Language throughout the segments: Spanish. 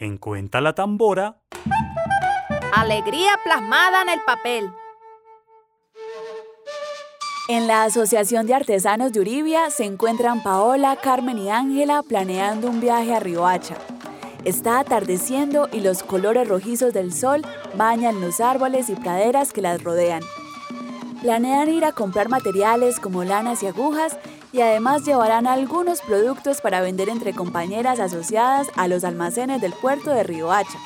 en Cuenta la Tambora. Alegría plasmada en el papel. En la Asociación de Artesanos de Uribia se encuentran Paola, Carmen y Ángela planeando un viaje a Riohacha. Está atardeciendo y los colores rojizos del sol bañan los árboles y praderas que las rodean. Planean ir a comprar materiales como lanas y agujas y además llevarán algunos productos para vender entre compañeras asociadas a los almacenes del puerto de Riohacha.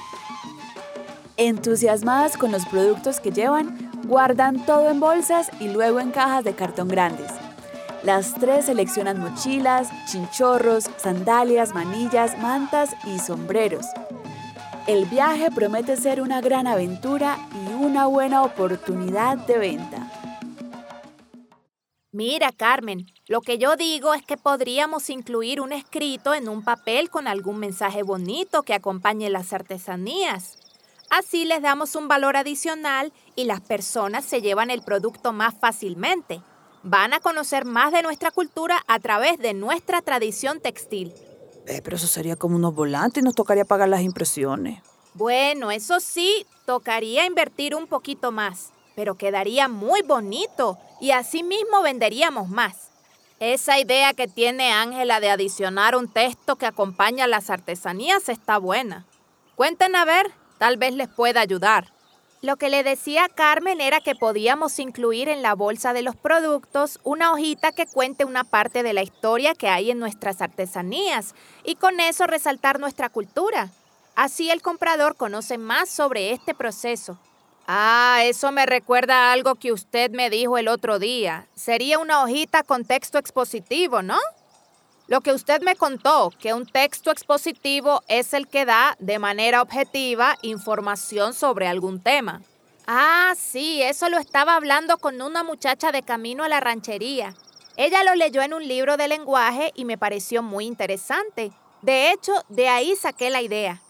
Entusiasmadas con los productos que llevan, guardan todo en bolsas y luego en cajas de cartón grandes. Las tres seleccionan mochilas, chinchorros, sandalias, manillas, mantas y sombreros. El viaje promete ser una gran aventura y una buena oportunidad de venta. Mira, Carmen, lo que yo digo es que podríamos incluir un escrito en un papel con algún mensaje bonito que acompañe las artesanías. Así les damos un valor adicional y las personas se llevan el producto más fácilmente. Van a conocer más de nuestra cultura a través de nuestra tradición textil. Eh, pero eso sería como unos volantes y nos tocaría pagar las impresiones. Bueno, eso sí, tocaría invertir un poquito más pero quedaría muy bonito y así mismo venderíamos más. Esa idea que tiene Ángela de adicionar un texto que acompaña las artesanías está buena. Cuenten a ver, tal vez les pueda ayudar. Lo que le decía Carmen era que podíamos incluir en la bolsa de los productos una hojita que cuente una parte de la historia que hay en nuestras artesanías y con eso resaltar nuestra cultura. Así el comprador conoce más sobre este proceso. Ah, eso me recuerda a algo que usted me dijo el otro día. Sería una hojita con texto expositivo, ¿no? Lo que usted me contó, que un texto expositivo es el que da de manera objetiva información sobre algún tema. Ah, sí, eso lo estaba hablando con una muchacha de camino a la ranchería. Ella lo leyó en un libro de lenguaje y me pareció muy interesante. De hecho, de ahí saqué la idea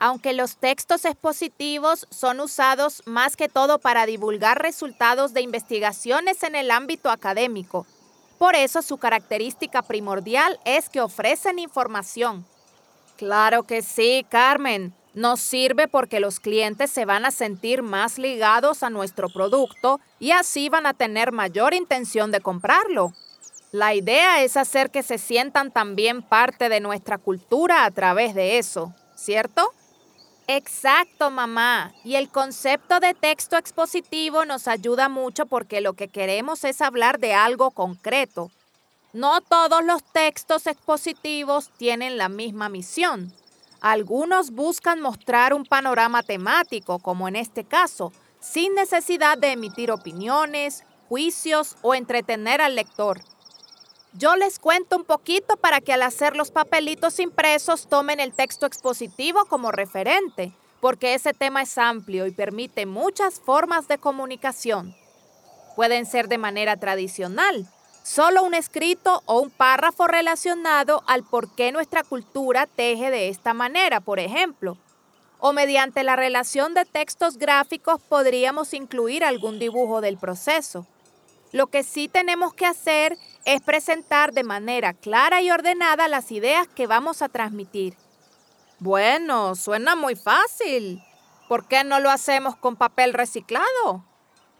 aunque los textos expositivos son usados más que todo para divulgar resultados de investigaciones en el ámbito académico. Por eso su característica primordial es que ofrecen información. Claro que sí, Carmen. Nos sirve porque los clientes se van a sentir más ligados a nuestro producto y así van a tener mayor intención de comprarlo. La idea es hacer que se sientan también parte de nuestra cultura a través de eso, ¿cierto? Exacto, mamá. Y el concepto de texto expositivo nos ayuda mucho porque lo que queremos es hablar de algo concreto. No todos los textos expositivos tienen la misma misión. Algunos buscan mostrar un panorama temático, como en este caso, sin necesidad de emitir opiniones, juicios o entretener al lector. Yo les cuento un poquito para que al hacer los papelitos impresos tomen el texto expositivo como referente, porque ese tema es amplio y permite muchas formas de comunicación. Pueden ser de manera tradicional, solo un escrito o un párrafo relacionado al por qué nuestra cultura teje de esta manera, por ejemplo. O mediante la relación de textos gráficos podríamos incluir algún dibujo del proceso. Lo que sí tenemos que hacer es presentar de manera clara y ordenada las ideas que vamos a transmitir. Bueno, suena muy fácil. ¿Por qué no lo hacemos con papel reciclado?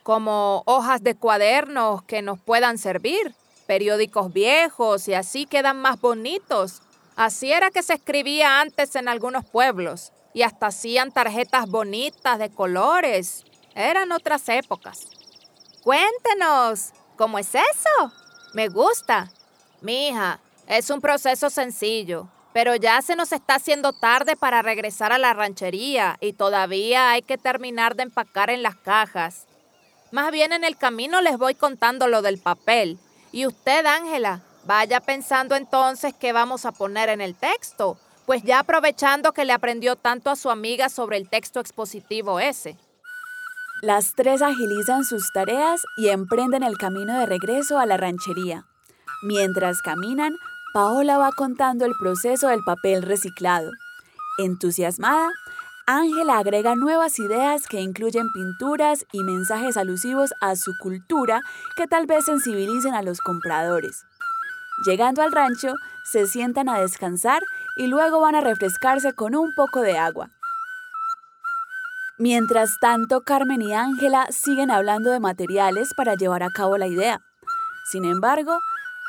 Como hojas de cuadernos que nos puedan servir, periódicos viejos y así quedan más bonitos. Así era que se escribía antes en algunos pueblos y hasta hacían tarjetas bonitas de colores. Eran otras épocas. Cuéntenos, ¿cómo es eso? Me gusta. Mija, es un proceso sencillo, pero ya se nos está haciendo tarde para regresar a la ranchería y todavía hay que terminar de empacar en las cajas. Más bien en el camino les voy contando lo del papel. Y usted, Ángela, vaya pensando entonces qué vamos a poner en el texto, pues ya aprovechando que le aprendió tanto a su amiga sobre el texto expositivo ese. Las tres agilizan sus tareas y emprenden el camino de regreso a la ranchería. Mientras caminan, Paola va contando el proceso del papel reciclado. Entusiasmada, Ángela agrega nuevas ideas que incluyen pinturas y mensajes alusivos a su cultura que tal vez sensibilicen a los compradores. Llegando al rancho, se sientan a descansar y luego van a refrescarse con un poco de agua. Mientras tanto, Carmen y Ángela siguen hablando de materiales para llevar a cabo la idea. Sin embargo,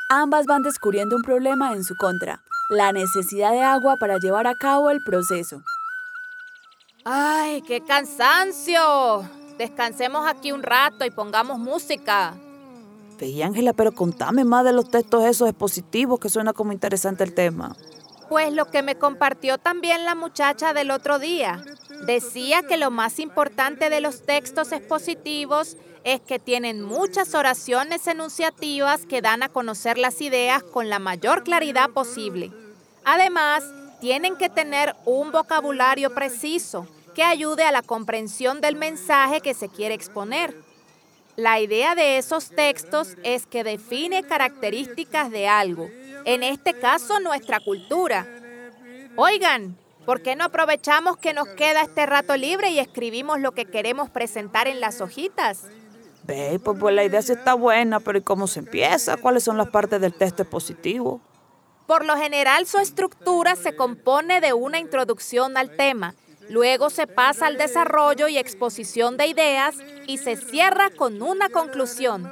ambas van descubriendo un problema en su contra, la necesidad de agua para llevar a cabo el proceso. ¡Ay, qué cansancio! Descansemos aquí un rato y pongamos música. Ve, Ángela, pero contame más de los textos esos expositivos que suena como interesante el tema. Pues lo que me compartió también la muchacha del otro día. Decía que lo más importante de los textos expositivos es que tienen muchas oraciones enunciativas que dan a conocer las ideas con la mayor claridad posible. Además, tienen que tener un vocabulario preciso que ayude a la comprensión del mensaje que se quiere exponer. La idea de esos textos es que define características de algo, en este caso nuestra cultura. Oigan, ¿por qué no aprovechamos que nos queda este rato libre y escribimos lo que queremos presentar en las hojitas? Ve, pues, pues la idea sí está buena, pero ¿y cómo se empieza? ¿Cuáles son las partes del texto expositivo? Por lo general su estructura se compone de una introducción al tema, Luego se pasa al desarrollo y exposición de ideas y se cierra con una conclusión.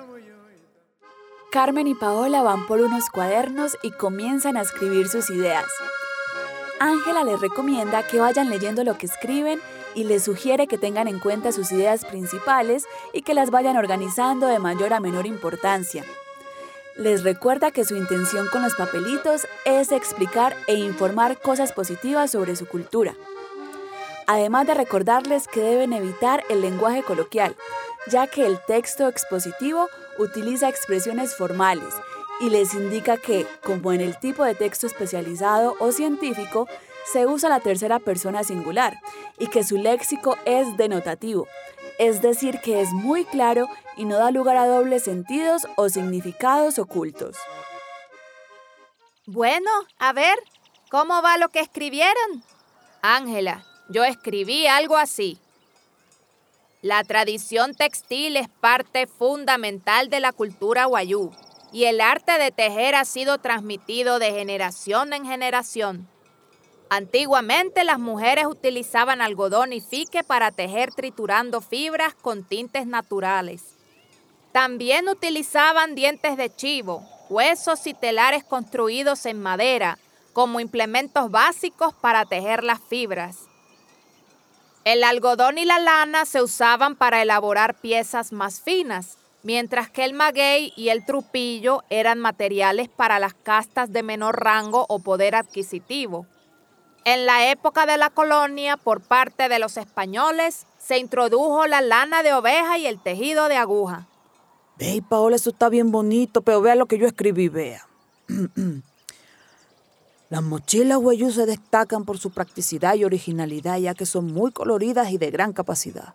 Carmen y Paola van por unos cuadernos y comienzan a escribir sus ideas. Ángela les recomienda que vayan leyendo lo que escriben y les sugiere que tengan en cuenta sus ideas principales y que las vayan organizando de mayor a menor importancia. Les recuerda que su intención con los papelitos es explicar e informar cosas positivas sobre su cultura además de recordarles que deben evitar el lenguaje coloquial, ya que el texto expositivo utiliza expresiones formales y les indica que, como en el tipo de texto especializado o científico, se usa la tercera persona singular y que su léxico es denotativo, es decir, que es muy claro y no da lugar a dobles sentidos o significados ocultos. Bueno, a ver, ¿cómo va lo que escribieron? Ángela, yo escribí algo así. La tradición textil es parte fundamental de la cultura guayú y el arte de tejer ha sido transmitido de generación en generación. Antiguamente las mujeres utilizaban algodón y fique para tejer triturando fibras con tintes naturales. También utilizaban dientes de chivo, huesos y telares construidos en madera como implementos básicos para tejer las fibras. El algodón y la lana se usaban para elaborar piezas más finas, mientras que el maguey y el trupillo eran materiales para las castas de menor rango o poder adquisitivo. En la época de la colonia, por parte de los españoles, se introdujo la lana de oveja y el tejido de aguja. Ey, Paola, eso está bien bonito, pero vea lo que yo escribí, vea. Las mochilas Huayú se destacan por su practicidad y originalidad, ya que son muy coloridas y de gran capacidad.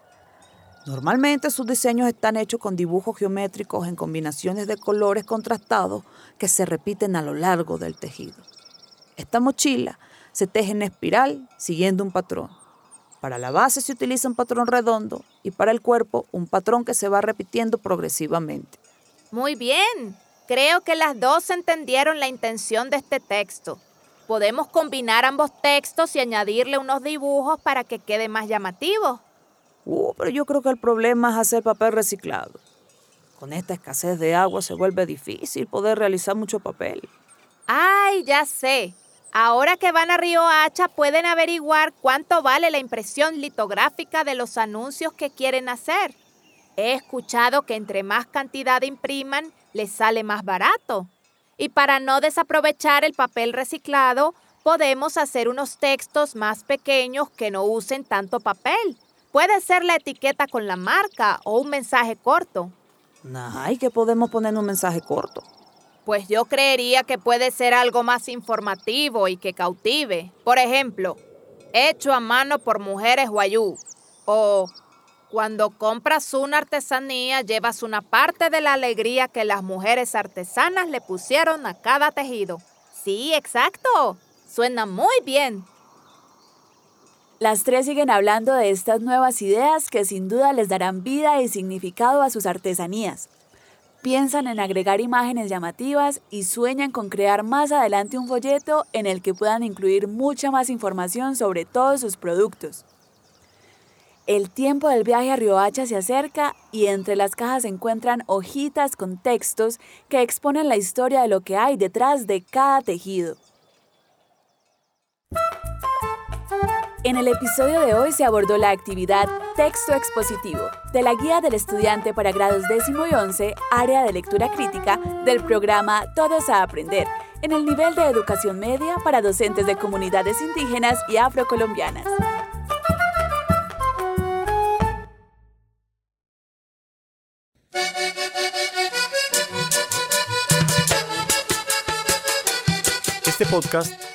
Normalmente sus diseños están hechos con dibujos geométricos en combinaciones de colores contrastados que se repiten a lo largo del tejido. Esta mochila se teje en espiral siguiendo un patrón. Para la base se utiliza un patrón redondo y para el cuerpo un patrón que se va repitiendo progresivamente. Muy bien, creo que las dos entendieron la intención de este texto. Podemos combinar ambos textos y añadirle unos dibujos para que quede más llamativo. Uh, pero yo creo que el problema es hacer papel reciclado. Con esta escasez de agua se vuelve difícil poder realizar mucho papel. Ay, ya sé. Ahora que van a Río Hacha pueden averiguar cuánto vale la impresión litográfica de los anuncios que quieren hacer. He escuchado que entre más cantidad impriman, les sale más barato. Y para no desaprovechar el papel reciclado, podemos hacer unos textos más pequeños que no usen tanto papel. Puede ser la etiqueta con la marca o un mensaje corto. Ay, que podemos poner un mensaje corto. Pues yo creería que puede ser algo más informativo y que cautive. Por ejemplo, hecho a mano por mujeres guayú. O cuando compras una artesanía, llevas una parte de la alegría que las mujeres artesanas le pusieron a cada tejido. Sí, exacto. Suena muy bien. Las tres siguen hablando de estas nuevas ideas que sin duda les darán vida y significado a sus artesanías. Piensan en agregar imágenes llamativas y sueñan con crear más adelante un folleto en el que puedan incluir mucha más información sobre todos sus productos. El tiempo del viaje a Riohacha se acerca y entre las cajas se encuentran hojitas con textos que exponen la historia de lo que hay detrás de cada tejido. En el episodio de hoy se abordó la actividad Texto Expositivo de la Guía del Estudiante para grados décimo y once, área de lectura crítica del programa Todos a Aprender, en el nivel de educación media para docentes de comunidades indígenas y afrocolombianas. Este podcast